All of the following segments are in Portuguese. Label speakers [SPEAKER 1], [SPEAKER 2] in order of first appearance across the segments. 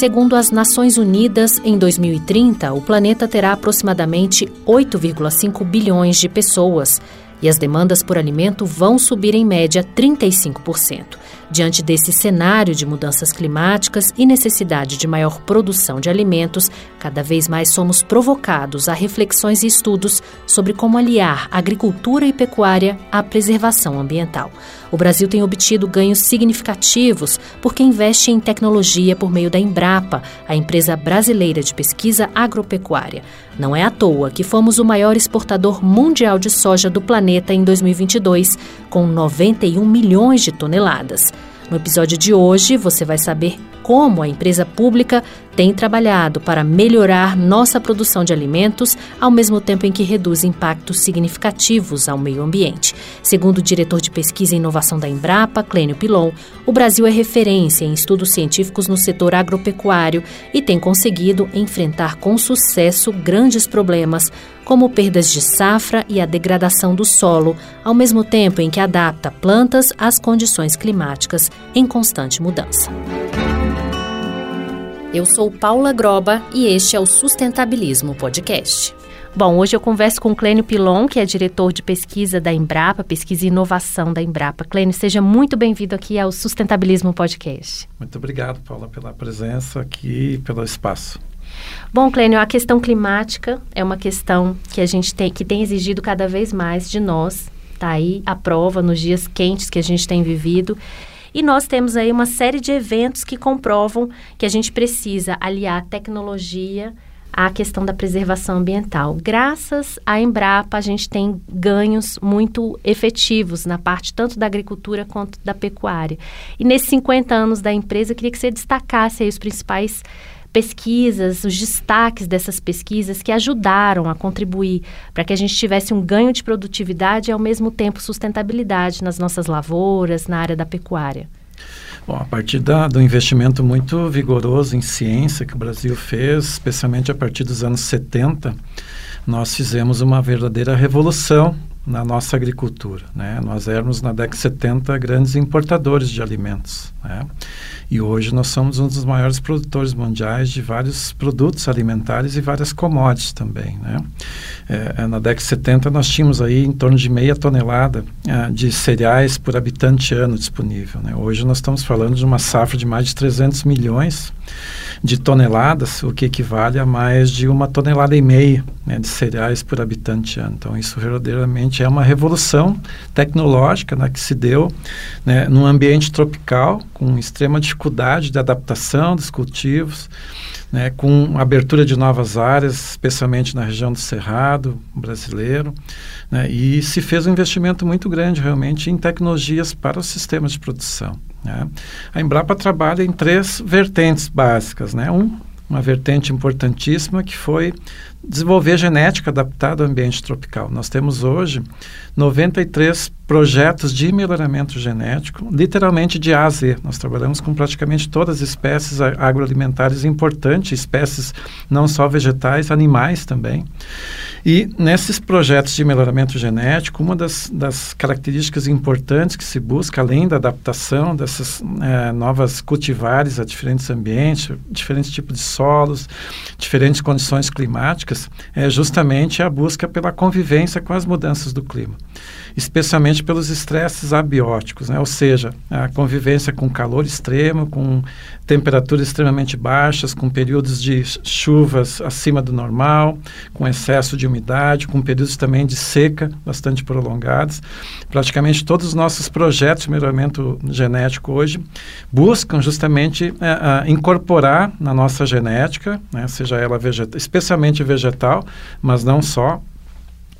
[SPEAKER 1] Segundo as Nações Unidas, em 2030, o planeta terá aproximadamente 8,5 bilhões de pessoas e as demandas por alimento vão subir em média 35%. Diante desse cenário de mudanças climáticas e necessidade de maior produção de alimentos, cada vez mais somos provocados a reflexões e estudos sobre como aliar agricultura e pecuária à preservação ambiental. O Brasil tem obtido ganhos significativos porque investe em tecnologia por meio da Embrapa, a empresa brasileira de pesquisa agropecuária. Não é à toa que fomos o maior exportador mundial de soja do planeta em 2022, com 91 milhões de toneladas. No episódio de hoje, você vai saber como a empresa pública tem trabalhado para melhorar nossa produção de alimentos, ao mesmo tempo em que reduz impactos significativos ao meio ambiente. Segundo o diretor de pesquisa e inovação da Embrapa, Clênio Pilon, o Brasil é referência em estudos científicos no setor agropecuário e tem conseguido enfrentar com sucesso grandes problemas, como perdas de safra e a degradação do solo, ao mesmo tempo em que adapta plantas às condições climáticas em constante mudança. Eu sou Paula Groba e este é o Sustentabilismo Podcast. Bom, hoje eu converso com Clênio Pilon, que é diretor de pesquisa da Embrapa, pesquisa e inovação da Embrapa. Clênio, seja muito bem-vindo aqui ao Sustentabilismo Podcast.
[SPEAKER 2] Muito obrigado, Paula, pela presença aqui e pelo espaço.
[SPEAKER 1] Bom, Clênio, a questão climática é uma questão que a gente tem, que tem exigido cada vez mais de nós. Está aí a prova nos dias quentes que a gente tem vivido. E nós temos aí uma série de eventos que comprovam que a gente precisa aliar tecnologia à questão da preservação ambiental. Graças à Embrapa, a gente tem ganhos muito efetivos na parte tanto da agricultura quanto da pecuária. E nesses 50 anos da empresa, eu queria que você destacasse os principais pesquisas, os destaques dessas pesquisas que ajudaram a contribuir para que a gente tivesse um ganho de produtividade e, ao mesmo tempo, sustentabilidade nas nossas lavouras, na área da pecuária?
[SPEAKER 2] Bom, a partir da, do investimento muito vigoroso em ciência que o Brasil fez, especialmente a partir dos anos 70, nós fizemos uma verdadeira revolução na nossa agricultura. Né? Nós éramos, na década de 70, grandes importadores de alimentos. Né? E hoje nós somos um dos maiores produtores mundiais de vários produtos alimentares e várias commodities também. Né? É, é na década de 70 nós tínhamos aí em torno de meia tonelada é, de cereais por habitante ano disponível. Né? Hoje nós estamos falando de uma safra de mais de 300 milhões de toneladas, o que equivale a mais de uma tonelada e meia né, de cereais por habitante ano. Então, isso verdadeiramente é uma revolução tecnológica né, que se deu né, num ambiente tropical, com extrema dificuldade de adaptação dos cultivos, né, com abertura de novas áreas, especialmente na região do Cerrado brasileiro, né, e se fez um investimento muito grande realmente em tecnologias para os sistemas de produção. Né. A Embrapa trabalha em três vertentes básicas. Né. Um, uma vertente importantíssima que foi desenvolver genética adaptada ao ambiente tropical. Nós temos hoje 93 projetos de melhoramento genético, literalmente de A a Z. Nós trabalhamos com praticamente todas as espécies agroalimentares importantes, espécies não só vegetais, animais também. E nesses projetos de melhoramento genético, uma das, das características importantes que se busca, além da adaptação dessas é, novas cultivares a diferentes ambientes, diferentes tipos de solos, diferentes condições climáticas, é justamente a busca pela convivência com as mudanças do clima especialmente pelos estresses abióticos, né? ou seja, a convivência com calor extremo, com temperaturas extremamente baixas, com períodos de chuvas acima do normal, com excesso de umidade, com períodos também de seca bastante prolongados. Praticamente todos os nossos projetos de melhoramento genético hoje buscam justamente é, incorporar na nossa genética, né? seja ela vegetal, especialmente vegetal, mas não só,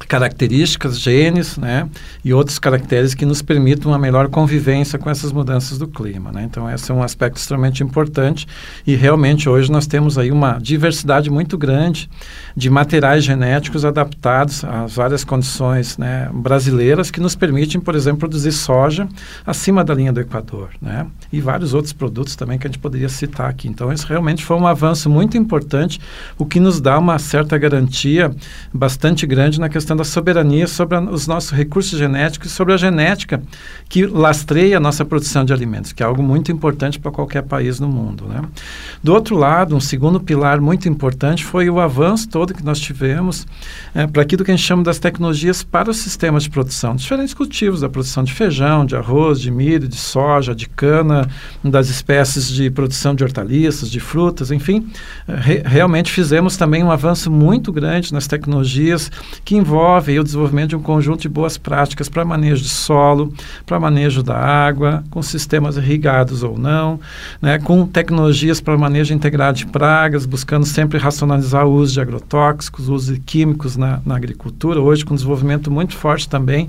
[SPEAKER 2] características, genes, né, e outros caracteres que nos permitam uma melhor convivência com essas mudanças do clima, né? Então esse é um aspecto extremamente importante e realmente hoje nós temos aí uma diversidade muito grande de materiais genéticos adaptados às várias condições, né, brasileiras que nos permitem, por exemplo, produzir soja acima da linha do Equador, né? E vários outros produtos também que a gente poderia citar aqui. Então isso realmente foi um avanço muito importante, o que nos dá uma certa garantia bastante grande na questão questão da soberania sobre a, os nossos recursos genéticos e sobre a genética que lastreia a nossa produção de alimentos, que é algo muito importante para qualquer país no mundo. Né? Do outro lado, um segundo pilar muito importante foi o avanço todo que nós tivemos é, para aquilo que a gente chama das tecnologias para os sistemas de produção, diferentes cultivos, da produção de feijão, de arroz, de milho, de soja, de cana, das espécies de produção de hortaliças, de frutas, enfim, é, re realmente fizemos também um avanço muito grande nas tecnologias que envolvem o desenvolvimento de um conjunto de boas práticas para manejo de solo, para manejo da água, com sistemas irrigados ou não, né, com tecnologias para manejo integrado de pragas, buscando sempre racionalizar o uso de agrotóxicos, o uso de químicos na, na agricultura, hoje com desenvolvimento muito forte também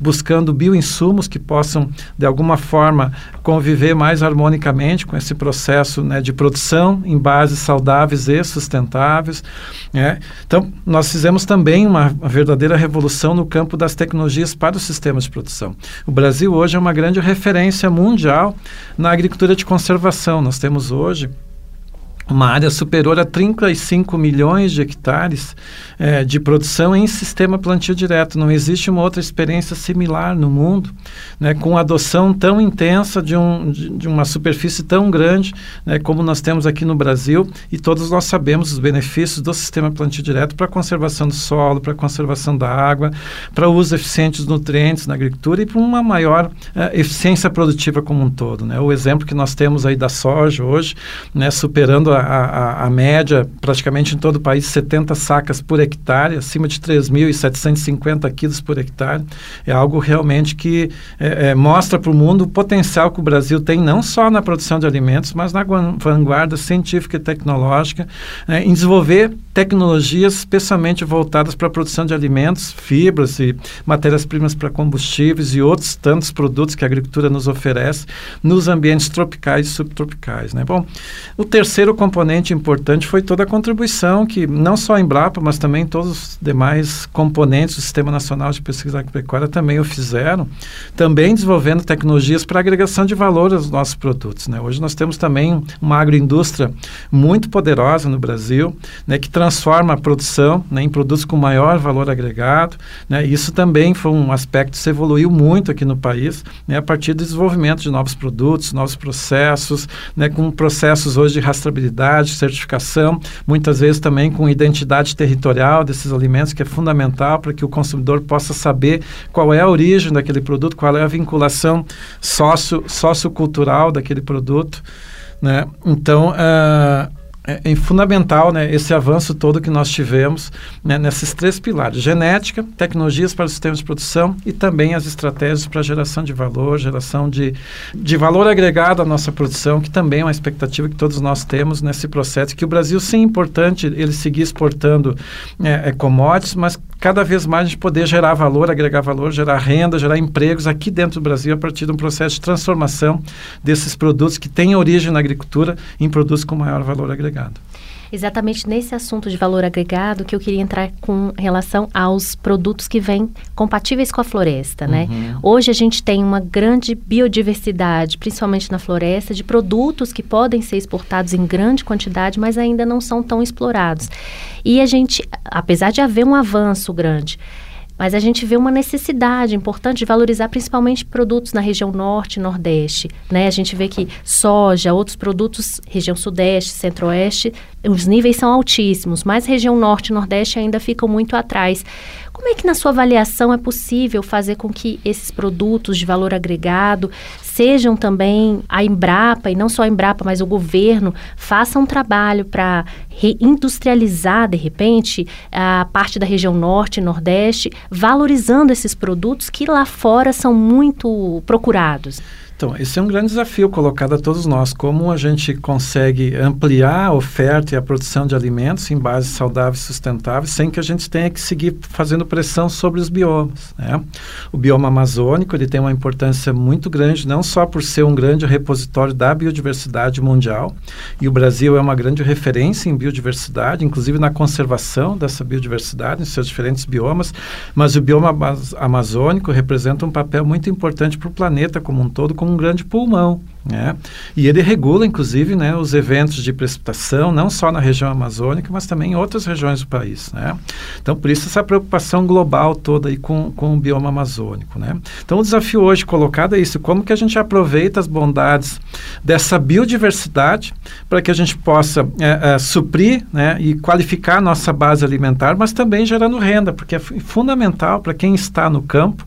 [SPEAKER 2] buscando bioinsumos que possam, de alguma forma, conviver mais harmonicamente com esse processo né, de produção em bases saudáveis e sustentáveis. Né? Então, nós fizemos também uma, uma verdadeira revolução no campo das tecnologias para os sistemas de produção. O Brasil hoje é uma grande referência mundial na agricultura de conservação. Nós temos hoje uma área superior a 35 milhões de hectares é, de produção em sistema plantio direto. Não existe uma outra experiência similar no mundo, né, com adoção tão intensa de, um, de, de uma superfície tão grande né, como nós temos aqui no Brasil. E todos nós sabemos os benefícios do sistema plantio direto para a conservação do solo, para a conservação da água, para o uso eficiente dos nutrientes na agricultura e para uma maior é, eficiência produtiva como um todo. Né. O exemplo que nós temos aí da soja hoje, né, superando a a, a, média, praticamente em todo o país, 70 sacas por hectare, acima de 3.750 quilos por hectare. É algo realmente que é, é, mostra para o mundo o potencial que o Brasil tem, não só na produção de alimentos, mas na vanguarda científica e tecnológica, é, em desenvolver tecnologias especialmente voltadas para a produção de alimentos, fibras e matérias-primas para combustíveis e outros tantos produtos que a agricultura nos oferece nos ambientes tropicais e subtropicais. Né? Bom, o terceiro componente importante foi toda a contribuição que não só a Embrapa, mas também todos os demais componentes do Sistema Nacional de Pesquisa Agropecuária também o fizeram, também desenvolvendo tecnologias para agregação de valor aos nossos produtos. Né? Hoje nós temos também uma agroindústria muito poderosa no Brasil, né, que transforma a produção né, em produtos com maior valor agregado. Né? Isso também foi um aspecto que se evoluiu muito aqui no país, né, a partir do desenvolvimento de novos produtos, novos processos, né, com processos hoje de rastreabilidade certificação, muitas vezes também com identidade territorial desses alimentos, que é fundamental para que o consumidor possa saber qual é a origem daquele produto, qual é a vinculação sócio, sociocultural daquele produto. Né? Então, uh, é, é, fundamental né, esse avanço todo que nós tivemos né, nesses três pilares: genética, tecnologias para os sistemas de produção e também as estratégias para geração de valor, geração de, de valor agregado à nossa produção, que também é uma expectativa que todos nós temos nesse processo. Que o Brasil, sim, é importante ele seguir exportando é, é, commodities, mas cada vez mais a gente poder gerar valor, agregar valor, gerar renda, gerar empregos aqui dentro do Brasil a partir de um processo de transformação desses produtos que têm origem na agricultura em produtos com maior valor agregado
[SPEAKER 1] exatamente nesse assunto de valor agregado que eu queria entrar com relação aos produtos que vêm compatíveis com a floresta, né? Uhum. Hoje a gente tem uma grande biodiversidade, principalmente na floresta, de produtos que podem ser exportados em grande quantidade, mas ainda não são tão explorados. E a gente, apesar de haver um avanço grande, mas a gente vê uma necessidade importante de valorizar principalmente produtos na região norte e nordeste. Né? A gente vê que soja, outros produtos, região sudeste, centro-oeste, os níveis são altíssimos, mas região norte e nordeste ainda ficam muito atrás. Como é que, na sua avaliação, é possível fazer com que esses produtos de valor agregado sejam também a Embrapa, e não só a Embrapa, mas o governo, façam um trabalho para reindustrializar, de repente, a parte da região norte e nordeste, valorizando esses produtos que lá fora são muito procurados?
[SPEAKER 2] Então, esse é um grande desafio colocado a todos nós. Como a gente consegue ampliar a oferta e a produção de alimentos em bases saudáveis e sustentáveis sem que a gente tenha que seguir fazendo pressão sobre os biomas. Né? O bioma amazônico ele tem uma importância muito grande, não só por ser um grande repositório da biodiversidade mundial, e o Brasil é uma grande referência em biodiversidade, inclusive na conservação dessa biodiversidade em seus diferentes biomas, mas o bioma amazônico representa um papel muito importante para o planeta como um todo, como um grande pulmão Né? E ele regula, inclusive, né, os eventos de precipitação, não só na região amazônica, mas também em outras regiões do país. Né? Então, por isso, essa preocupação global toda aí com, com o bioma amazônico. Né? Então, o desafio hoje colocado é isso: como que a gente aproveita as bondades dessa biodiversidade para que a gente possa é, é, suprir né, e qualificar a nossa base alimentar, mas também gerando renda, porque é fundamental para quem está no campo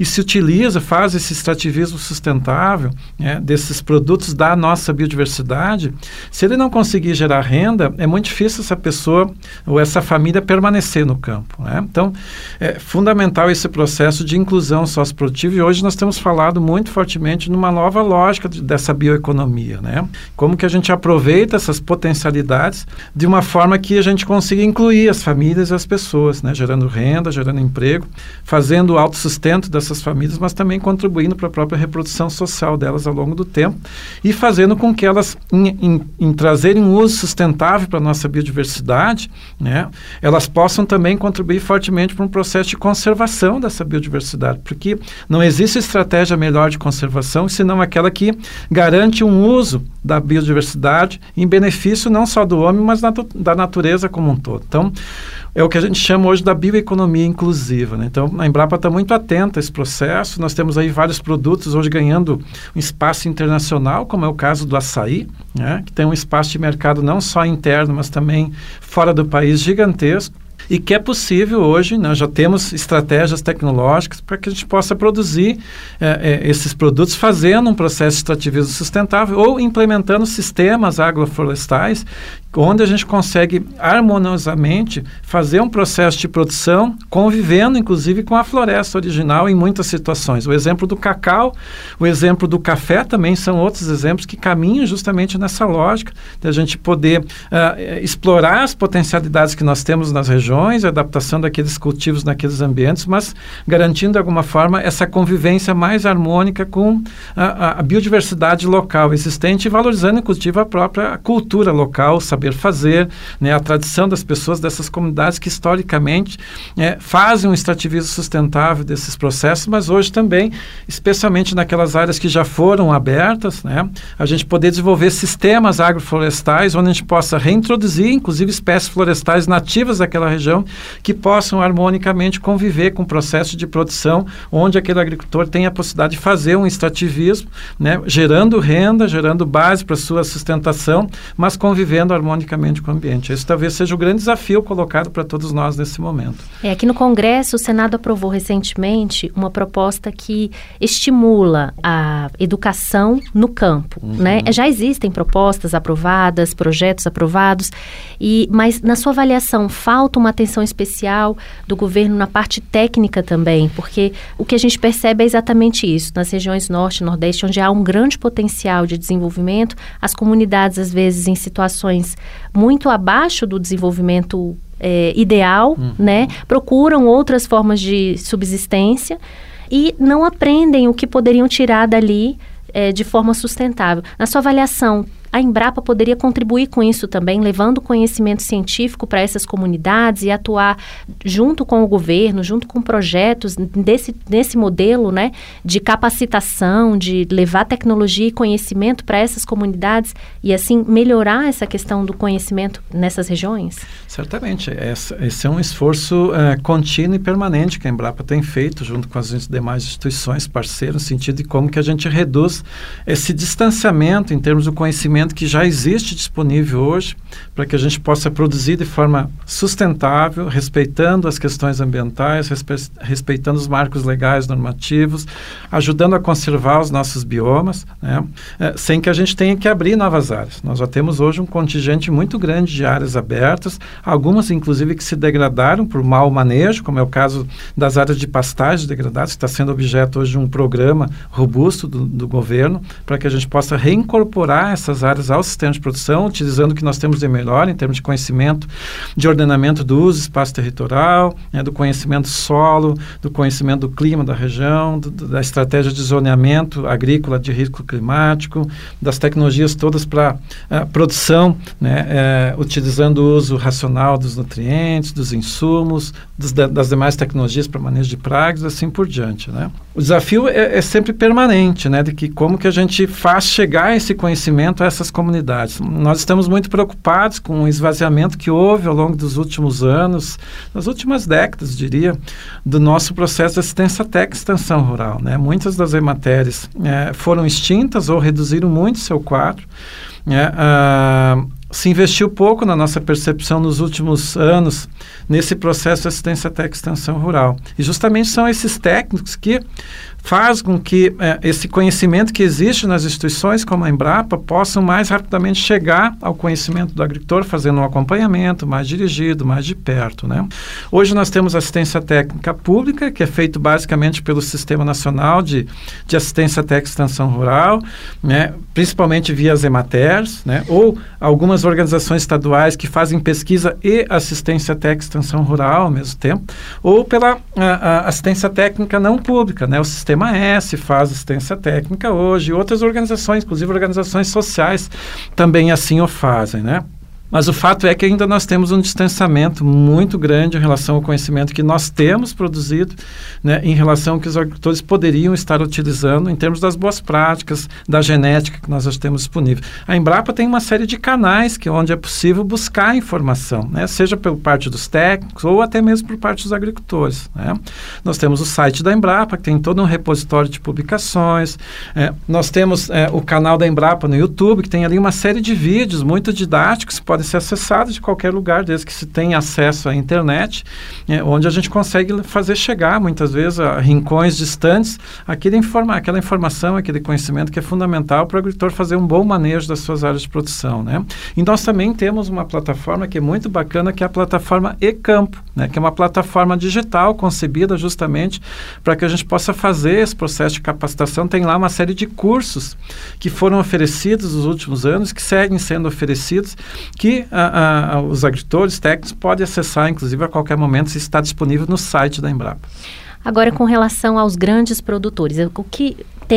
[SPEAKER 2] e se utiliza, faz esse extrativismo sustentável né, desses produtos da nossa biodiversidade, se ele não conseguir gerar renda, é muito difícil essa pessoa ou essa família permanecer no campo. Né? Então, é fundamental esse processo de inclusão socioprodutiva e hoje nós temos falado muito fortemente numa nova lógica de, dessa bioeconomia. Né? Como que a gente aproveita essas potencialidades de uma forma que a gente consiga incluir as famílias e as pessoas, né? gerando renda, gerando emprego, fazendo o autossustento dessas essas famílias, mas também contribuindo para a própria reprodução social delas ao longo do tempo e fazendo com que elas, em, em, em trazerem um uso sustentável para a nossa biodiversidade, né, elas possam também contribuir fortemente para um processo de conservação dessa biodiversidade, porque não existe estratégia melhor de conservação senão aquela que garante um uso da biodiversidade em benefício não só do homem, mas da, da natureza como um todo. Então, é o que a gente chama hoje da bioeconomia inclusiva. Né? Então, a Embrapa está muito atenta a esse processo. Nós temos aí vários produtos hoje ganhando um espaço internacional, como é o caso do açaí, né? que tem um espaço de mercado não só interno, mas também fora do país gigantesco e que é possível hoje, nós né, já temos estratégias tecnológicas para que a gente possa produzir é, é, esses produtos fazendo um processo de extrativismo sustentável ou implementando sistemas agroflorestais onde a gente consegue harmoniosamente fazer um processo de produção, convivendo inclusive com a floresta original em muitas situações. O exemplo do cacau, o exemplo do café também são outros exemplos que caminham justamente nessa lógica de a gente poder uh, explorar as potencialidades que nós temos nas regiões, a adaptação daqueles cultivos naqueles ambientes, mas garantindo de alguma forma essa convivência mais harmônica com a, a biodiversidade local existente e valorizando inclusive a própria cultura local, saber fazer, né, a tradição das pessoas dessas comunidades que historicamente é, fazem um extrativismo sustentável desses processos, mas hoje também, especialmente naquelas áreas que já foram abertas, né, a gente poder desenvolver sistemas agroflorestais onde a gente possa reintroduzir, inclusive espécies florestais nativas daquela região que possam harmonicamente conviver com o processo de produção, onde aquele agricultor tem a possibilidade de fazer um extrativismo, né, gerando renda, gerando base para sua sustentação, mas convivendo harmonicamente harmonicamente com o ambiente. Esse talvez seja o grande desafio colocado para todos nós nesse momento.
[SPEAKER 1] É, aqui no Congresso, o Senado aprovou recentemente uma proposta que estimula a educação no campo. Uhum. Né? Já existem propostas aprovadas, projetos aprovados, e, mas na sua avaliação, falta uma atenção especial do governo na parte técnica também, porque o que a gente percebe é exatamente isso. Nas regiões norte e nordeste, onde há um grande potencial de desenvolvimento, as comunidades, às vezes, em situações muito abaixo do desenvolvimento é, ideal, uhum. né? Procuram outras formas de subsistência e não aprendem o que poderiam tirar dali é, de forma sustentável. Na sua avaliação, a Embrapa poderia contribuir com isso também, levando conhecimento científico para essas comunidades e atuar junto com o governo, junto com projetos desse, desse modelo né, de capacitação, de levar tecnologia e conhecimento para essas comunidades e, assim, melhorar essa questão do conhecimento nessas regiões?
[SPEAKER 2] Certamente. Esse é um esforço é, contínuo e permanente que a Embrapa tem feito junto com as demais instituições parceiras, no sentido de como que a gente reduz esse distanciamento em termos do conhecimento que já existe disponível hoje para que a gente possa produzir de forma sustentável, respeitando as questões ambientais, respe respeitando os marcos legais normativos, ajudando a conservar os nossos biomas, né? é, sem que a gente tenha que abrir novas áreas. Nós já temos hoje um contingente muito grande de áreas abertas, algumas inclusive que se degradaram por mau manejo, como é o caso das áreas de pastagem degradadas, que está sendo objeto hoje de um programa robusto do, do governo, para que a gente possa reincorporar essas áreas ao sistema de produção, utilizando o que nós temos de melhor em termos de conhecimento de ordenamento do uso espaço territorial, né, do conhecimento solo, do conhecimento do clima da região, do, da estratégia de zoneamento agrícola de risco climático, das tecnologias todas para uh, produção, né, uh, utilizando o uso racional dos nutrientes, dos insumos, dos, das demais tecnologias para manejo de pragas, assim por diante, né. O desafio é, é, sempre permanente, né, de que como que a gente faz chegar esse conhecimento a essas comunidades. Nós estamos muito preocupados com o esvaziamento que houve ao longo dos últimos anos, nas últimas décadas, diria, do nosso processo de assistência técnica extensão rural, né. Muitas das ematérias é, foram extintas ou reduziram muito seu quadro. É, uh, se investiu pouco na nossa percepção nos últimos anos nesse processo de assistência técnica extensão rural. E justamente são esses técnicos que faz com que é, esse conhecimento que existe nas instituições como a Embrapa possam mais rapidamente chegar ao conhecimento do agricultor, fazendo um acompanhamento mais dirigido, mais de perto. Né? Hoje nós temos assistência técnica pública, que é feito basicamente pelo Sistema Nacional de, de Assistência Técnica e Extensão Rural, né? principalmente via as EMATERs, né? ou algumas organizações estaduais que fazem pesquisa e assistência técnica e extensão rural ao mesmo tempo, ou pela a, a assistência técnica não pública, né? o Sistema Sistema S faz assistência técnica hoje, outras organizações, inclusive organizações sociais, também assim o fazem, né? Mas o fato é que ainda nós temos um distanciamento muito grande em relação ao conhecimento que nós temos produzido, né, em relação ao que os agricultores poderiam estar utilizando em termos das boas práticas, da genética que nós já temos disponível. A Embrapa tem uma série de canais que onde é possível buscar informação, né, seja por parte dos técnicos ou até mesmo por parte dos agricultores. Né. Nós temos o site da Embrapa, que tem todo um repositório de publicações. É, nós temos é, o canal da Embrapa no YouTube, que tem ali uma série de vídeos muito didáticos podem podem ser acessadas de qualquer lugar, desde que se tenha acesso à internet, é, onde a gente consegue fazer chegar, muitas vezes, a rincões distantes, aquele informa aquela informação, aquele conhecimento que é fundamental para o agricultor fazer um bom manejo das suas áreas de produção. Né? E nós também temos uma plataforma que é muito bacana, que é a plataforma E-Campo, né? que é uma plataforma digital concebida justamente para que a gente possa fazer esse processo de capacitação. Tem lá uma série de cursos que foram oferecidos nos últimos anos, que seguem sendo oferecidos, que a, a, os agricultores técnicos podem acessar, inclusive, a qualquer momento, se está disponível no site da Embrapa.
[SPEAKER 1] Agora, com relação aos grandes produtores, o que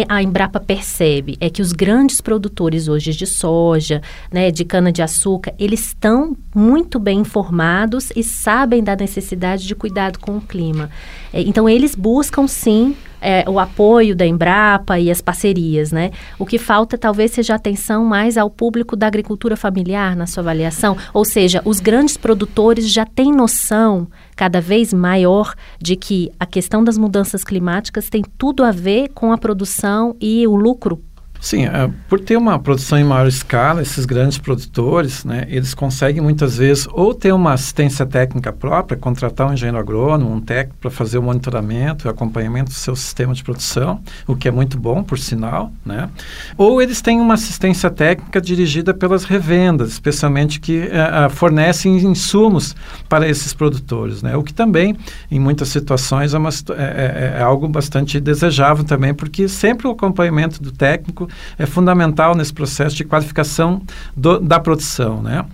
[SPEAKER 1] a Embrapa percebe é que os grandes produtores hoje de soja, né, de cana-de-açúcar, eles estão muito bem informados e sabem da necessidade de cuidado com o clima. É, então, eles buscam, sim, é, o apoio da Embrapa e as parcerias, né? O que falta talvez seja atenção mais ao público da agricultura familiar na sua avaliação, ou seja, os grandes produtores já têm noção cada vez maior de que a questão das mudanças climáticas tem tudo a ver com a produção e o lucro
[SPEAKER 2] Sim, é, por ter uma produção em maior escala, esses grandes produtores, né, eles conseguem muitas vezes ou ter uma assistência técnica própria, contratar um engenheiro agrônomo, um técnico para fazer o monitoramento e acompanhamento do seu sistema de produção, o que é muito bom, por sinal, né? Ou eles têm uma assistência técnica dirigida pelas revendas, especialmente que é, fornecem insumos para esses produtores, né? O que também, em muitas situações, é, uma, é, é, é algo bastante desejável também, porque sempre o acompanhamento do técnico é fundamental nesse processo de qualificação do, da produção. Né?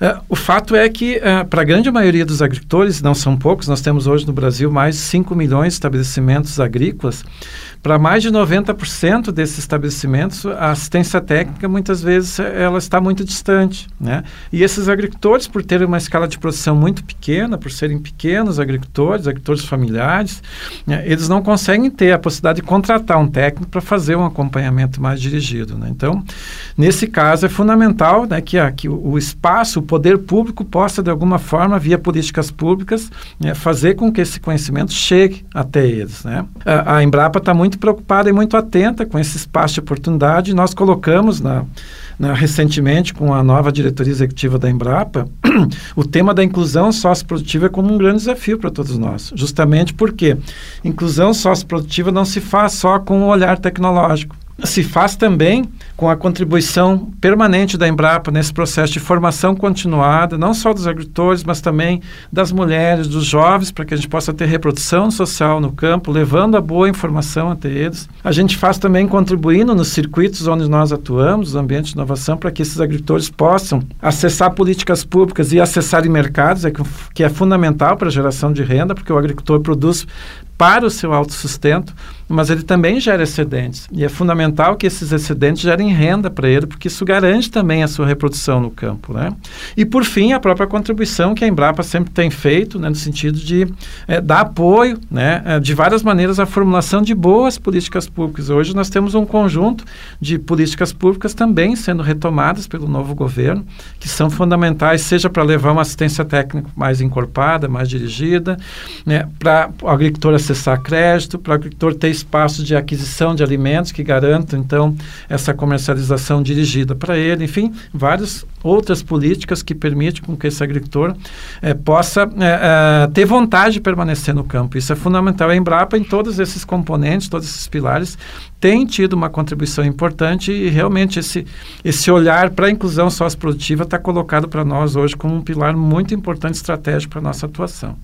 [SPEAKER 2] É, o fato é que, é, para a grande maioria dos agricultores, não são poucos, nós temos hoje no Brasil mais de 5 milhões de estabelecimentos agrícolas, para mais de 90% desses estabelecimentos, a assistência técnica, muitas vezes, ela está muito distante. Né? E esses agricultores, por terem uma escala de produção muito pequena, por serem pequenos agricultores, agricultores familiares, né, eles não conseguem ter a possibilidade de contratar um técnico para fazer um acompanhamento mais dirigido. Né? Então, nesse caso, é fundamental né, que, a, que o, espaço, o poder público possa, de alguma forma, via políticas públicas, né, fazer com que esse conhecimento chegue até eles. Né? A, a Embrapa está muito muito preocupada e muito atenta com esse espaço de oportunidade. Nós colocamos na, na, recentemente com a nova diretoria executiva da Embrapa o tema da inclusão socioprodutiva como um grande desafio para todos nós. Justamente porque inclusão socioprodutiva não se faz só com o olhar tecnológico. Se faz também com a contribuição permanente da Embrapa nesse processo de formação continuada, não só dos agricultores, mas também das mulheres, dos jovens, para que a gente possa ter reprodução social no campo, levando a boa informação até eles. A gente faz também contribuindo nos circuitos onde nós atuamos, os ambientes de inovação, para que esses agricultores possam acessar políticas públicas e acessarem mercados, é que é fundamental para a geração de renda, porque o agricultor produz para o seu autossustento, mas ele também gera excedentes. E é fundamental que esses excedentes gerem renda para ele, porque isso garante também a sua reprodução no campo. Né? E, por fim, a própria contribuição que a Embrapa sempre tem feito, né, no sentido de é, dar apoio, né, é, de várias maneiras, à formulação de boas políticas públicas. Hoje nós temos um conjunto de políticas públicas também sendo retomadas pelo novo governo, que são fundamentais, seja para levar uma assistência técnica mais encorpada, mais dirigida, né, para o agricultor acessar crédito, para o agricultor ter espaços de aquisição de alimentos que garantam, então, essa comercialização dirigida para ele, enfim, várias outras políticas que permitem com que esse agricultor eh, possa eh, eh, ter vontade de permanecer no campo. Isso é fundamental. A Embrapa, em todos esses componentes, todos esses pilares, tem tido uma contribuição importante e realmente esse, esse olhar para a inclusão socioprodutiva está colocado para nós hoje como um pilar muito importante estratégico para a nossa atuação.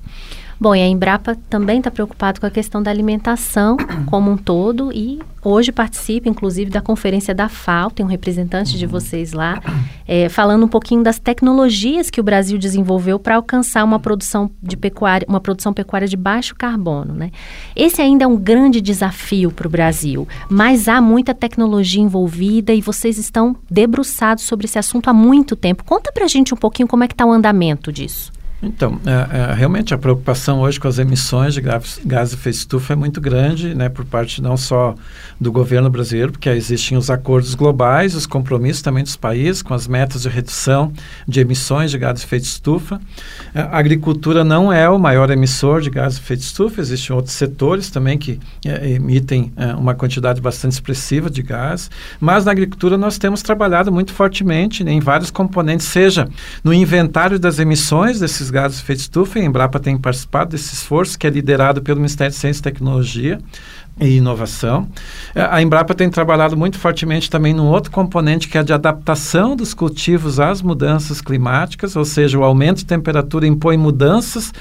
[SPEAKER 1] Bom, e a Embrapa também está preocupada com a questão da alimentação como um todo e hoje participa, inclusive, da conferência da FAO, tem um representante de vocês lá, é, falando um pouquinho das tecnologias que o Brasil desenvolveu para alcançar uma produção de pecuária, uma produção pecuária de baixo carbono, né? Esse ainda é um grande desafio para o Brasil, mas há muita tecnologia envolvida e vocês estão debruçados sobre esse assunto há muito tempo. Conta para a gente um pouquinho como é que está o andamento disso.
[SPEAKER 2] Então, é, é, realmente a preocupação hoje com as emissões de gás, de efeito estufa é muito grande, né, por parte não só do governo brasileiro, porque existem os acordos globais, os compromissos também dos países com as metas de redução de emissões de gás de efeito estufa. É, a agricultura não é o maior emissor de gás de efeito estufa, existem outros setores também que é, emitem é, uma quantidade bastante expressiva de gás, mas na agricultura nós temos trabalhado muito fortemente né, em vários componentes, seja no inventário das emissões desses efeito estufa, e a Embrapa tem participado desse esforço, que é liderado pelo Ministério de Ciência e Tecnologia, e inovação. É, a Embrapa tem trabalhado muito fortemente também num outro componente que é de adaptação dos cultivos às mudanças climáticas, ou seja, o aumento de temperatura impõe mudanças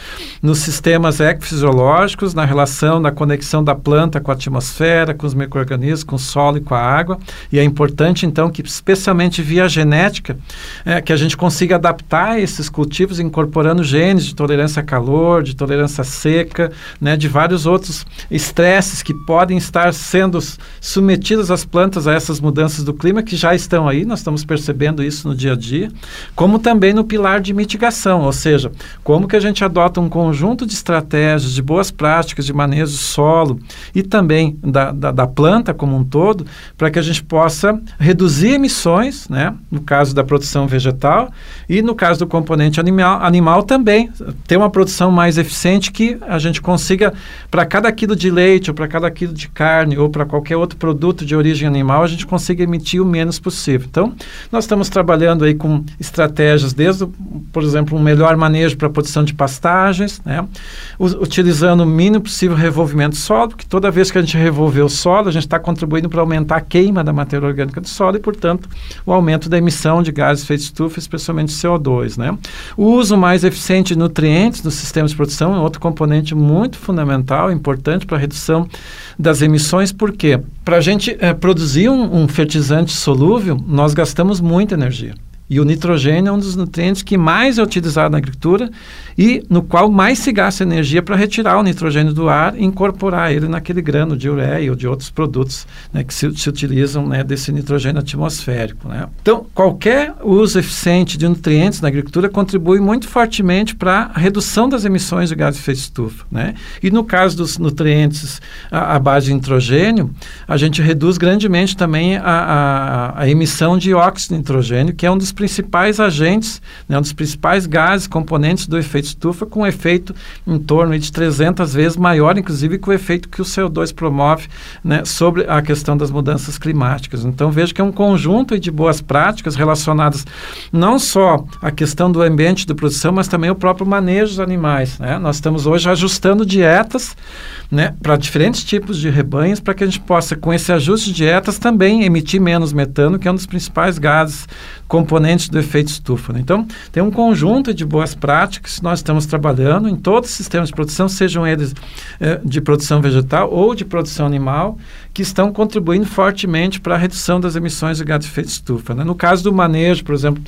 [SPEAKER 2] nos sistemas ecofisiológicos, na relação, na conexão da planta com a atmosfera, com os micro-organismos, com o solo e com a água. E é importante, então, que especialmente via genética, é, que a gente consiga adaptar esses cultivos incorporando genes de tolerância a calor, de tolerância a seca, né, de vários outros estresses que podem estar sendo submetidas as plantas a essas mudanças do clima que já estão aí, nós estamos percebendo isso no dia a dia, como também no pilar de mitigação, ou seja, como que a gente adota um conjunto de estratégias, de boas práticas de manejo do solo e também da, da, da planta como um todo, para que a gente possa reduzir emissões, né, no caso da produção vegetal e no caso do componente animal, animal também, ter uma produção mais eficiente que a gente consiga, para cada quilo de leite ou para cada quilo de carne ou para qualquer outro produto de origem animal, a gente consiga emitir o menos possível. Então, nós estamos trabalhando aí com estratégias, desde, por exemplo, um melhor manejo para a produção de pastagens, né? utilizando o mínimo possível revolvimento do solo, porque toda vez que a gente revolver o solo, a gente está contribuindo para aumentar a queima da matéria orgânica do solo e, portanto, o aumento da emissão de gases de estufa, especialmente CO2. Né? O uso mais eficiente de nutrientes nos sistemas de produção é outro componente muito fundamental, importante para a redução das emissões, porque para a gente é, produzir um, um fertilizante solúvel, nós gastamos muita energia. E o nitrogênio é um dos nutrientes que mais é utilizado na agricultura e no qual mais se gasta energia para retirar o nitrogênio do ar e incorporar ele naquele grano de ureia ou de outros produtos né, que se, se utilizam né, desse nitrogênio atmosférico. Né? Então, qualquer uso eficiente de nutrientes na agricultura contribui muito fortemente para a redução das emissões de gás de efeito estufa. Né? E no caso dos nutrientes à, base de nitrogênio, a gente reduz grandemente também a, a, a emissão de óxido nitrogênio, que é um dos principais agentes, né, um dos principais gases componentes do efeito estufa, com um efeito em torno de 300 vezes maior, inclusive, que o efeito que o CO2 promove né, sobre a questão das mudanças climáticas. Então, vejo que é um conjunto de boas práticas relacionadas não só à questão do ambiente de produção, mas também o próprio manejo dos animais. Né? Nós estamos hoje ajustando dietas né, para diferentes tipos de rebanhos, para que a gente possa, com esse ajuste de dietas, também emitir menos metano, que é um dos principais gases componentes do efeito estufa. Né? Então, tem um conjunto de boas práticas que nós estamos trabalhando em todos os sistemas de produção, sejam eles eh, de produção vegetal ou de produção animal, que estão contribuindo fortemente para a redução das emissões de gás de efeito estufa. Né? No caso do manejo, por exemplo,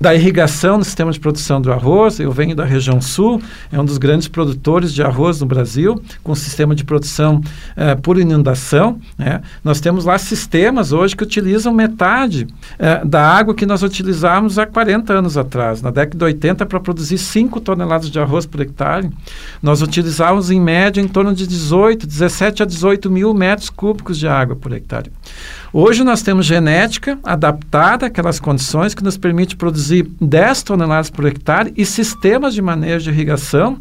[SPEAKER 2] da irrigação no sistema de produção do arroz, eu venho da região sul, é um dos grandes produtores de arroz no Brasil, com sistema de produção eh, por inundação. Né? Nós temos lá sistemas hoje que utilizam metade eh, da água que nós utilizávamos há 40 anos atrás. Na década de 80, para produzir 5 toneladas de arroz por hectare, nós utilizávamos em média em torno de 18, 17 a 18 mil metros cúbicos de água por hectare. Hoje nós temos genética adaptada àquelas condições que nos permite produzir 10 toneladas por hectare e sistemas de manejo de irrigação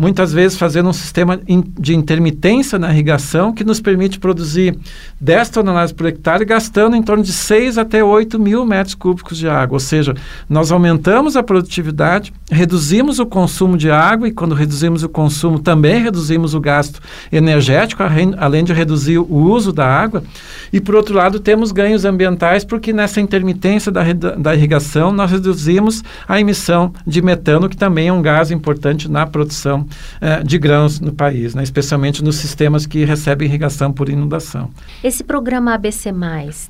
[SPEAKER 2] muitas vezes fazendo um sistema de intermitência na irrigação que nos permite produzir 10 toneladas por hectare, gastando em torno de 6 até 8 mil metros cúbicos de água. Ou seja, nós aumentamos a produtividade, reduzimos o consumo de água e, quando reduzimos o consumo, também reduzimos o gasto energético, além de reduzir o uso da água. E, por outro lado, temos ganhos ambientais, porque nessa intermitência da, da irrigação nós reduzimos a emissão de metano, que também é um gás importante na produção uh, de grãos no país, né, especialmente nos sistemas que recebem irrigação por inundação.
[SPEAKER 1] Esse programa ABC+,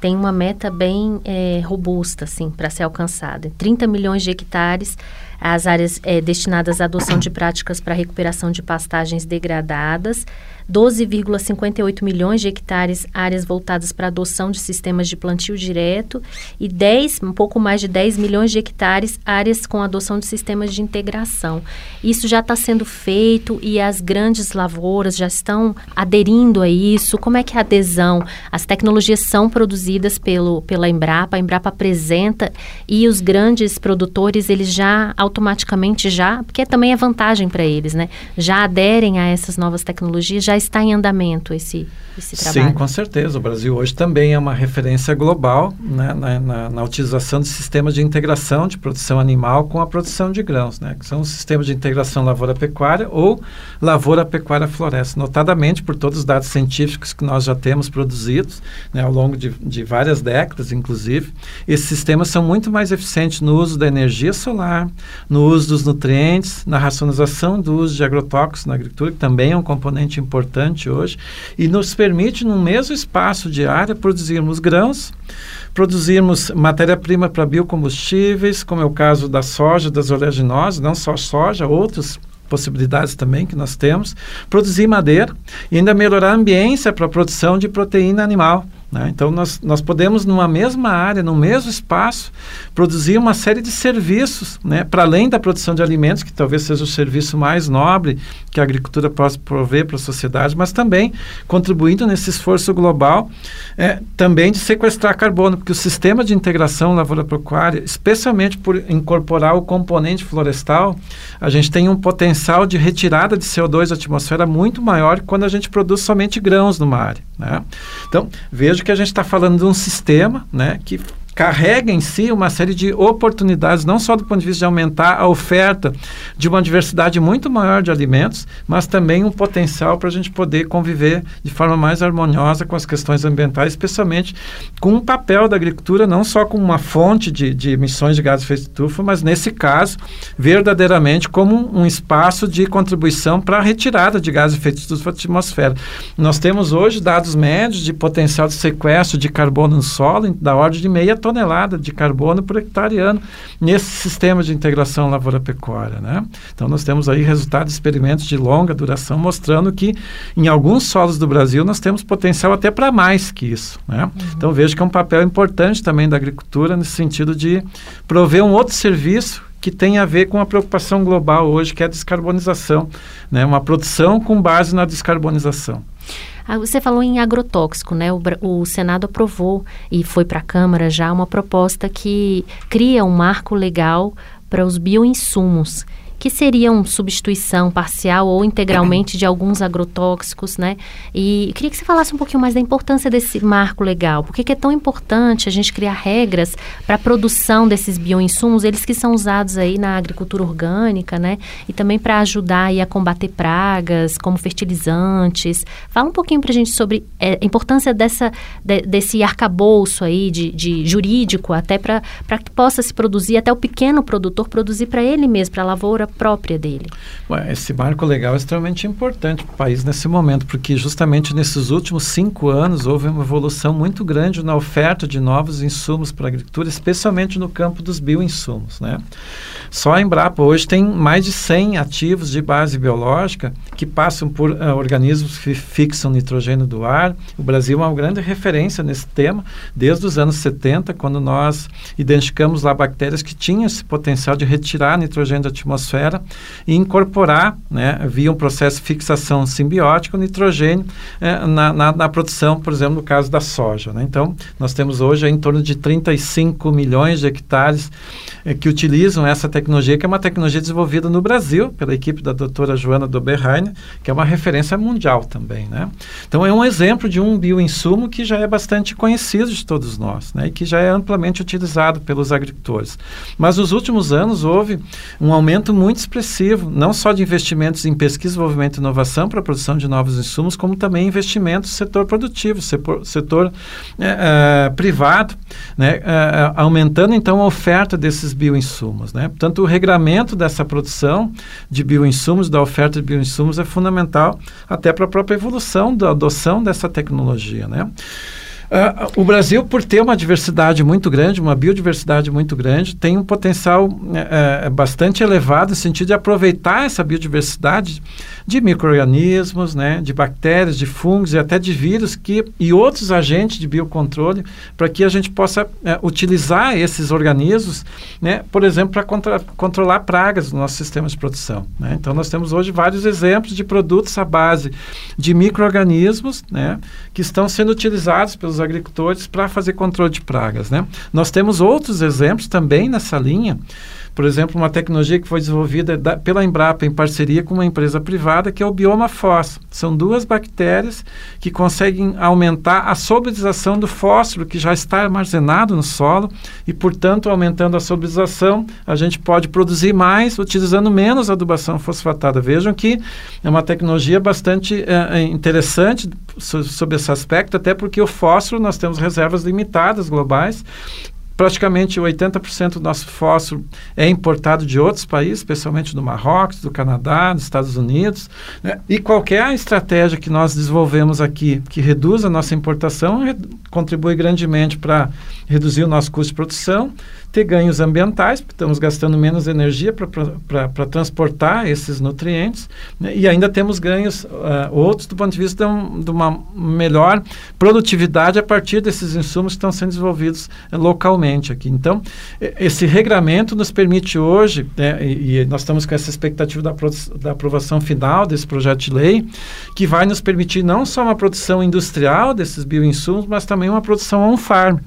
[SPEAKER 1] tem uma meta bem é, robusta assim, para ser alcançada. 30 milhões de hectares as áreas é, destinadas à adoção de práticas para recuperação de pastagens degradadas, 12,58 milhões de hectares áreas voltadas para adoção de sistemas de plantio direto e 10, um pouco mais de 10 milhões de hectares áreas com adoção de sistemas de integração. Isso já está sendo feito e as grandes lavouras já estão aderindo a isso. Como é que é a adesão? As tecnologias são produzidas pelo, pela Embrapa, a Embrapa apresenta e os grandes produtores eles já automaticamente já, porque também é vantagem para eles, né? Já aderem a essas novas tecnologias, já está em andamento esse, esse trabalho.
[SPEAKER 2] Sim, com certeza. O Brasil hoje também é uma referência global né, na, na, na, utilização de sistemas de integração de produção animal com a produção de grãos, né, que são os sistemas de integração lavoura-pecuária ou lavoura-pecuária-floresta, notadamente por todos os dados científicos que nós já temos produzidos né, ao longo de, de várias décadas, inclusive. Esses sistemas são muito mais eficientes no uso da energia solar, no uso dos nutrientes, na racionalização do uso de agrotóxicos na agricultura, que também é um componente importante hoje, e nos permite, no mesmo espaço de área, produzirmos grãos, produzirmos matéria-prima para biocombustíveis, como é o caso da soja, das oleaginosas, não só soja, outros possibilidades também que nós temos, produzir madeira e ainda melhorar a ambiência para a produção de proteína animal. Né? Então, nós, nós podemos, numa mesma área, no mesmo espaço, produzir uma série de serviços, né? para além da produção de alimentos, que talvez seja o serviço mais nobre que a agricultura possa prover para a sociedade, mas também contribuindo nesse esforço global é, também de sequestrar carbono, porque o sistema de integração lavoura-pecuária, especialmente por incorporar o componente florestal, a gente tem um potencial de retirada de CO2 da atmosfera muito maior quando a gente produz somente grãos numa área. Né? Então, que a gente está falando de um sistema né, que carrega em si uma série de oportunidades, não só do ponto de vista de aumentar a oferta de uma diversidade muito maior de alimentos, mas também um potencial para a gente poder conviver de forma mais harmoniosa com as questões ambientais, especialmente com o papel da agricultura, não só como uma fonte de, de emissões de gases de efeito estufa, mas nesse caso, verdadeiramente como um espaço de contribuição para a retirada de gases de efeito estufa da atmosfera. Nós temos hoje dados médios de potencial de sequestro de carbono no solo da ordem de meia tonelada de carbono por hectare ano nesse sistema de integração lavoura-pecuária. Né? Então, nós temos aí resultados de experimentos de longa duração mostrando que em alguns solos do Brasil nós temos potencial até para mais que isso. Né? Uhum. Então, vejo que é um papel importante também da agricultura nesse sentido de prover um outro serviço que tem a ver com a preocupação global hoje, que é a descarbonização, né? uma produção com base na descarbonização.
[SPEAKER 1] Ah, você falou em agrotóxico, né? O, o Senado aprovou e foi para a Câmara já uma proposta que cria um marco legal para os bioinsumos que seriam substituição parcial ou integralmente de alguns agrotóxicos, né? E queria que você falasse um pouquinho mais da importância desse marco legal. Por que é tão importante a gente criar regras para a produção desses bioinsumos, eles que são usados aí na agricultura orgânica, né? E também para ajudar aí a combater pragas, como fertilizantes. Fala um pouquinho para a gente sobre é, a importância dessa, de, desse arcabouço aí de, de jurídico, até para que possa se produzir, até o pequeno produtor produzir para ele mesmo, para a lavoura própria dele.
[SPEAKER 2] esse marco legal é extremamente importante para o país nesse momento, porque justamente nesses últimos cinco anos houve uma evolução muito grande na oferta de novos insumos para a agricultura, especialmente no campo dos bioinsumos. Né? Só a Embrapa hoje tem mais de 100 ativos de base biológica que passam por uh, organismos que fixam nitrogênio do ar. O Brasil é uma grande referência nesse tema, desde os anos 70, quando nós identificamos lá bactérias que tinham esse potencial de retirar nitrogênio da atmosfera atmosfera e incorporar, né, via um processo de fixação simbiótica, o nitrogênio eh, na, na, na, produção, por exemplo, no caso da soja. Né? Então, nós temos hoje em torno de 35 milhões de hectares eh, que utilizam essa tecnologia, que é uma tecnologia desenvolvida no Brasil pela equipe da doutora Joana Doberheim, que é uma referência mundial também. Né? Então, é um exemplo de um bioinsumo que já é bastante conhecido de todos nós né? e que já é amplamente utilizado pelos agricultores. Mas nos últimos anos houve um aumento muito muito expressivo, não só de investimentos em pesquisa, desenvolvimento e inovação para a produção de novos insumos, como também investimentos no setor produtivo, setor, setor é, é, privado, né, é, aumentando então a oferta desses bioinsumos. Né? Portanto, o regramento dessa produção de bioinsumos, da oferta de bioinsumos, é fundamental até para a própria evolução da adoção dessa tecnologia. Né? Uh, o Brasil, por ter uma diversidade muito grande, uma biodiversidade muito grande, tem um potencial uh, bastante elevado no sentido de aproveitar essa biodiversidade de micro-organismos, né, de bactérias, de fungos e até de vírus que, e outros agentes de biocontrole para que a gente possa uh, utilizar esses organismos, né, por exemplo, para controlar pragas no nosso sistema de produção. Né? Então, nós temos hoje vários exemplos de produtos à base de micro-organismos né, que estão sendo utilizados pelos agricultores para fazer controle de pragas. Né? Nós temos outros exemplos também nessa linha por exemplo, uma tecnologia que foi desenvolvida da, pela Embrapa em parceria com uma empresa privada, que é o bioma FOS. São duas bactérias que conseguem aumentar a solubilização do fósforo que já está armazenado no solo e, portanto, aumentando a solubilização, a gente pode produzir mais utilizando menos adubação fosfatada. Vejam que é uma tecnologia bastante é, interessante so, sob esse aspecto, até porque o fósforo nós temos reservas limitadas globais praticamente 80% do nosso fósforo é importado de outros países, especialmente do Marrocos, do Canadá, dos Estados Unidos. Né? E qualquer estratégia que nós desenvolvemos aqui que reduza a nossa importação contribui grandemente para reduzir o nosso custo de produção ter ganhos ambientais, porque estamos gastando menos energia para transportar esses nutrientes, né? e ainda temos ganhos uh, outros do ponto de vista de, um, de, uma melhor produtividade a partir desses insumos que estão sendo desenvolvidos uh, localmente aqui. Então, esse regramento nos permite hoje, né, e, e, nós estamos com essa expectativa da, da aprovação final desse projeto de lei, que vai nos permitir não só uma produção industrial desses bioinsumos, mas também uma produção on-farm.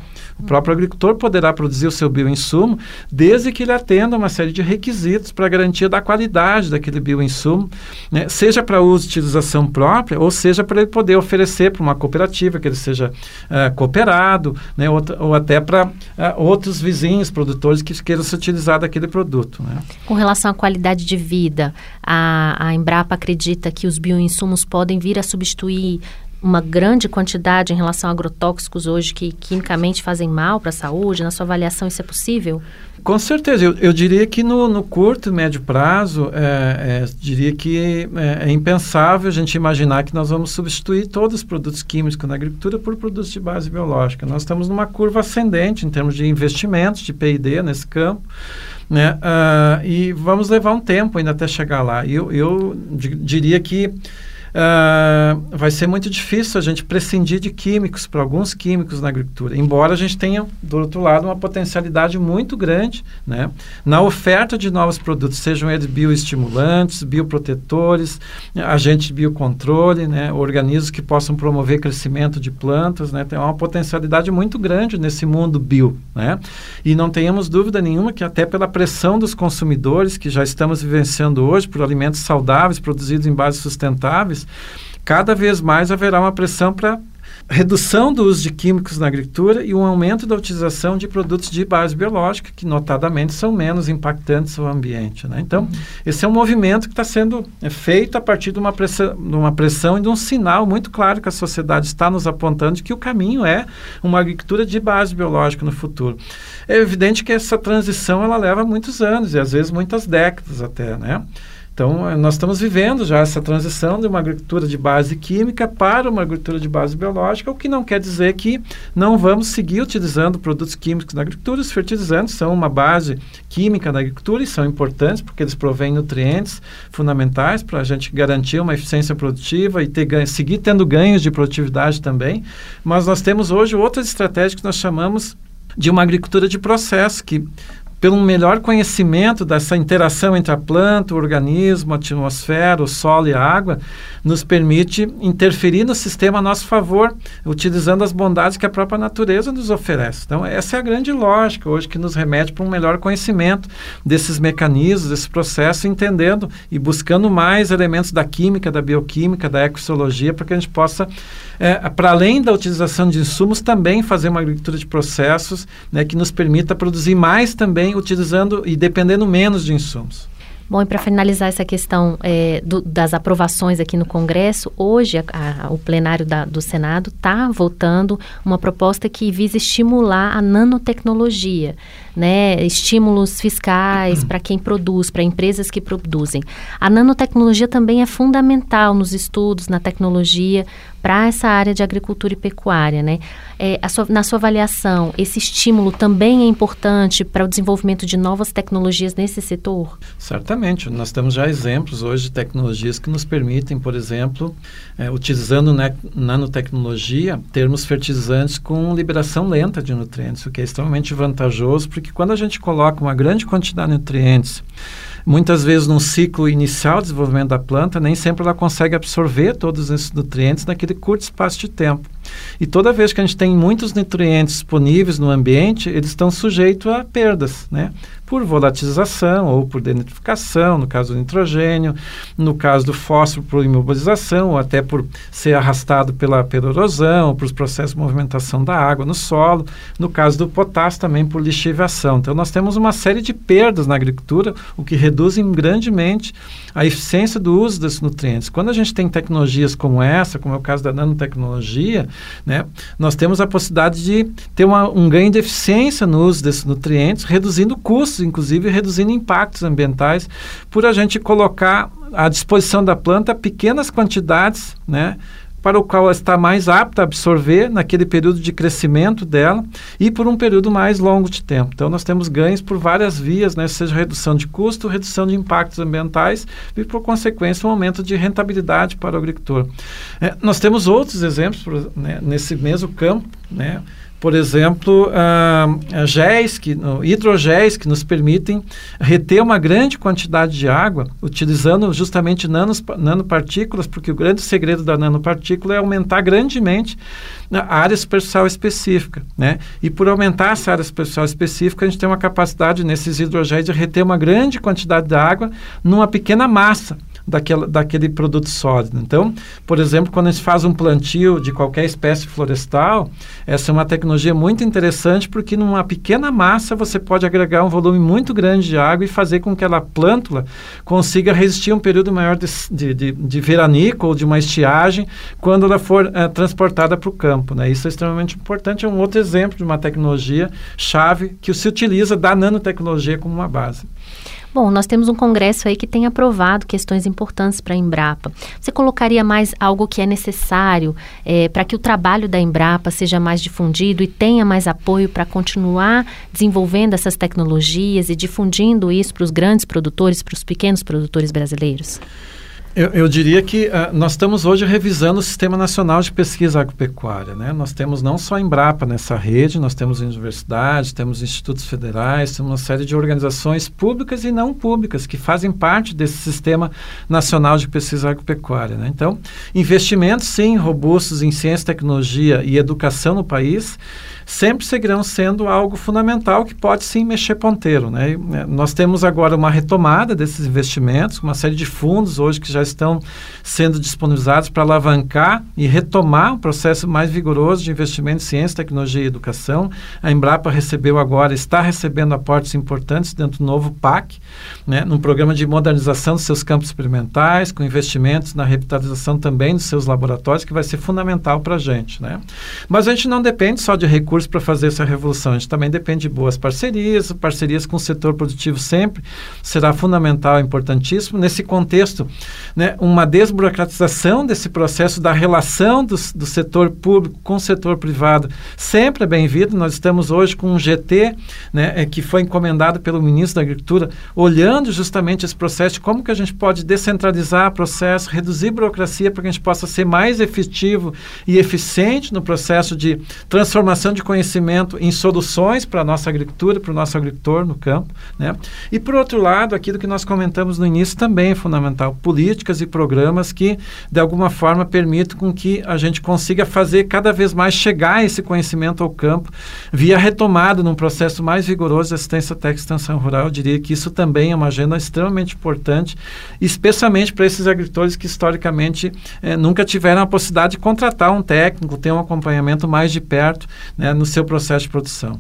[SPEAKER 2] O próprio agricultor poderá produzir o seu bioinsumo desde que ele atenda uma série de requisitos para garantia da qualidade daquele bioinsumo, né? seja para uso e utilização própria, ou seja para ele poder oferecer para uma cooperativa, que ele seja uh, cooperado, né? ou, ou até para uh, outros vizinhos produtores que queiram se utilizar daquele produto. Né?
[SPEAKER 1] Com relação à qualidade de vida, a, a Embrapa acredita que os bioinsumos podem vir a substituir uma grande quantidade em relação a agrotóxicos hoje que quimicamente fazem mal para a saúde? Na sua avaliação, isso é possível?
[SPEAKER 2] Com certeza. Eu, eu diria que no, no, curto e médio prazo, é, é, diria que é, é, impensável a gente imaginar que nós vamos substituir todos os produtos químicos na agricultura por produtos de base biológica. Nós estamos numa curva ascendente em termos de investimentos, de P&D nesse campo. Né? Uh, e vamos levar um tempo ainda até chegar lá. Eu, eu diria que uh, vai ser muito difícil a gente prescindir de químicos, para alguns químicos na agricultura, embora a gente tenha, do outro lado, uma potencialidade muito grande né, na oferta de novos produtos, sejam eles bioestimulantes, bioprotetores, agentes de biocontrole, né, organismos que possam promover crescimento de plantas, né, tem uma potencialidade muito grande nesse mundo bio. Né, e não tenhamos dúvida nenhuma que até pela pressão dos consumidores, que já estamos vivenciando hoje, por alimentos saudáveis, produzidos em bases sustentáveis, cada vez mais haverá uma pressão para redução do uso de químicos na agricultura e um aumento da utilização de produtos de base biológica, que notadamente são menos impactantes ao ambiente. Né? Então, uhum. esse é um movimento que está sendo é, feito a partir de uma, pressão, de uma pressão e de um sinal muito claro que a sociedade está nos apontando de que o caminho é uma agricultura de base biológica no futuro. É evidente que essa transição ela leva muitos anos e às vezes muitas décadas até, né? Então, eh, nós estamos vivendo já essa transição de uma agricultura de base química para uma agricultura de base biológica, o que não quer dizer que não vamos seguir utilizando produtos químicos na agricultura. Os fertilizantes são uma base química na agricultura e são importantes porque eles provêm nutrientes fundamentais para a gente garantir uma eficiência produtiva e ter seguir tendo ganhos de produtividade também. Mas nós temos hoje outras estratégias que nós chamamos de uma agricultura de processo, que pelo melhor conhecimento dessa interação entre a planta, o organismo, a atmosfera, o solo e a água, nos permite interferir no sistema a nosso favor, utilizando as bondades que a própria natureza nos oferece. Então, essa é a grande lógica hoje que nos remete para um melhor conhecimento desses mecanismos, desse processo, entendendo e buscando mais elementos da química, da bioquímica, da ecologia, para que a gente possa, é, para além da utilização de insumos, também fazer uma agricultura de processos né, que nos permita produzir mais também utilizando e dependendo menos de insumos.
[SPEAKER 1] Bom, e para finalizar essa questão é, do, das aprovações aqui no Congresso, hoje a, a, o plenário da, do Senado está votando uma proposta que visa estimular a nanotecnologia, né? estímulos fiscais para quem produz, para empresas que produzem. A nanotecnologia também é fundamental nos estudos, na tecnologia, para essa área de agricultura e pecuária, né? É, sua, na sua avaliação, esse estímulo também é importante para o desenvolvimento de novas tecnologias nesse setor?
[SPEAKER 2] Certamente. Nós temos já exemplos hoje de tecnologias que nos permitem, por exemplo, é, utilizando né, nanotecnologia, termos fertilizantes com liberação lenta de nutrientes, o que é extremamente vantajoso, porque quando a gente coloca uma grande quantidade de nutrientes Muitas vezes, num ciclo inicial de desenvolvimento da planta, nem sempre ela consegue absorver todos esses nutrientes naquele curto espaço de tempo. E toda vez que a gente tem muitos nutrientes disponíveis no ambiente, eles estão sujeitos a perdas, né? Por volatilização ou por denitrificação, no caso do nitrogênio, no caso do fósforo por imobilização, ou até por ser arrastado pela, pela erosão, por os processos de movimentação da água no solo, no caso do potássio também por lixiviação. Então nós temos uma série de perdas na agricultura, o que reduzem grandemente a eficiência do uso desses nutrientes. Quando a gente tem tecnologias como essa, como é o caso da nanotecnologia, né, nós temos a possibilidade de ter uma, um ganho de eficiência no uso desses nutrientes, reduzindo custos, inclusive reduzindo impactos ambientais, por a gente colocar à disposição da planta pequenas quantidades, né, para o qual ela está mais apta a absorver naquele período de crescimento dela e por um período mais longo de tempo. Então, nós temos ganhos por várias vias, né, seja redução de custo, redução de impactos ambientais e, por consequência, um aumento de rentabilidade para o agricultor. É, nós temos outros exemplos né, nesse mesmo campo, né, por exemplo, uh, géis, que, hidrogéis que nos permitem reter uma grande quantidade de água, utilizando justamente nanos, nanopartículas, porque o grande segredo da nanopartícula é aumentar grandemente a área superficial específica. Né? E por aumentar essa área superficial específica, a gente tem uma capacidade nesses hidrogéis de reter uma grande quantidade de água numa pequena massa daquela, daquele produto sólido. Então, por exemplo, quando a gente faz um plantio de qualquer espécie florestal, essa é uma tecnologia muito interessante porque numa pequena massa você pode agregar um volume muito grande de água e fazer com que aquela plântula consiga resistir um período maior de, de, de, de veranico ou de uma estiagem quando ela for é, transportada para o campo. Né? Isso é extremamente importante, é um outro exemplo de uma tecnologia chave que se utiliza da nanotecnologia como uma base.
[SPEAKER 1] Bom, nós temos um congresso aí que tem aprovado questões importantes para a Embrapa. Você colocaria mais algo que é necessário é, para que o trabalho da Embrapa seja mais difundido e tenha mais apoio para continuar desenvolvendo essas tecnologias e difundindo isso para os grandes produtores, para os pequenos produtores brasileiros?
[SPEAKER 2] Eu, eu, diria que uh, nós estamos hoje revisando o Sistema Nacional de Pesquisa Agropecuária. Né? Nós temos não só a Embrapa nessa rede, nós temos universidades, temos institutos federais, temos uma série de organizações públicas e não públicas que fazem parte desse Sistema Nacional de Pesquisa Agropecuária. Né? Então, investimentos, sim, robustos em ciência, tecnologia e educação no país sempre seguirão sendo algo fundamental que pode sim mexer ponteiro. Né? Né, nós temos agora uma retomada desses investimentos, uma série de fundos hoje que já estão sendo disponibilizados para alavancar e retomar um processo mais vigoroso de investimento em ciência, tecnologia e educação. A Embrapa recebeu agora, está recebendo aportes importantes dentro do novo PAC, né, num programa de modernização dos seus campos experimentais, com investimentos na revitalização também dos seus laboratórios, que vai ser fundamental para a gente. Né? Mas a gente não depende só de recursos recursos para fazer essa revolução. A gente também depende de boas parcerias, parcerias com o setor produtivo sempre será fundamental, importantíssimo. Nesse contexto, né, uma desburocratização desse processo da relação do, do setor público com o setor privado sempre é bem-vindo. Nós estamos hoje com um GT né, é, que foi encomendado pelo ministro da Agricultura, olhando justamente esse processo de como que a gente pode descentralizar o processo, reduzir burocracia para que a gente possa ser mais efetivo e eficiente no processo de transformação de conhecimento em soluções para a nossa agricultura, para o nosso agricultor no campo. Né? E, por outro lado, aquilo que nós comentamos no início também é fundamental, políticas e programas que, de alguma forma, permitam com que a gente consiga fazer cada vez mais chegar esse conhecimento ao campo via retomada num processo mais vigoroso de assistência técnica e extensão rural. Eu diria que isso também é uma agenda extremamente importante, especialmente para esses agricultores que, historicamente, eh, nunca tiveram a possibilidade de contratar um técnico, ter um acompanhamento mais de perto, né? No seu processo de produção.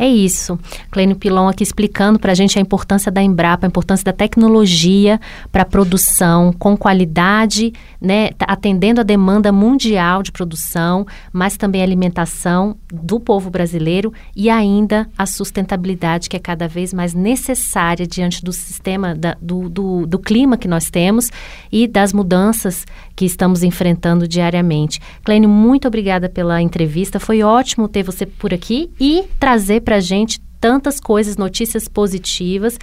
[SPEAKER 1] É isso. Clênio Pilon aqui explicando para a gente a importância da Embrapa, a importância da tecnologia para produção com qualidade, né, atendendo a demanda mundial de produção, mas também a alimentação do povo brasileiro e ainda a sustentabilidade que é cada vez mais necessária diante do sistema, da, do, do, do clima que nós temos e das mudanças que estamos enfrentando diariamente. Clênio, muito obrigada pela entrevista. Foi ótimo ter você por aqui e trazer para a gente tantas coisas, notícias positivas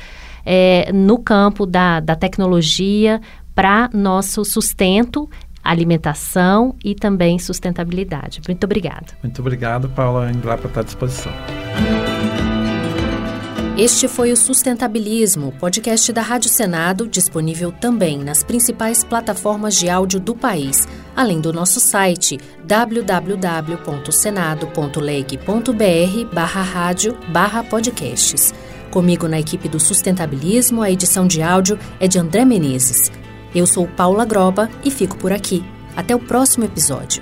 [SPEAKER 1] é, no campo da, da tecnologia para nosso sustento alimentação e também sustentabilidade. Muito obrigada.
[SPEAKER 2] Muito obrigado, Paula. Embrapa está à disposição.
[SPEAKER 1] Este foi o Sustentabilismo, podcast da Rádio Senado, disponível também nas principais plataformas de áudio do país, além do nosso site www.senado.leg.br barra rádio barra podcasts. Comigo na equipe do Sustentabilismo, a edição de áudio é de André Menezes. Eu sou Paula Groba e fico por aqui. Até o próximo episódio.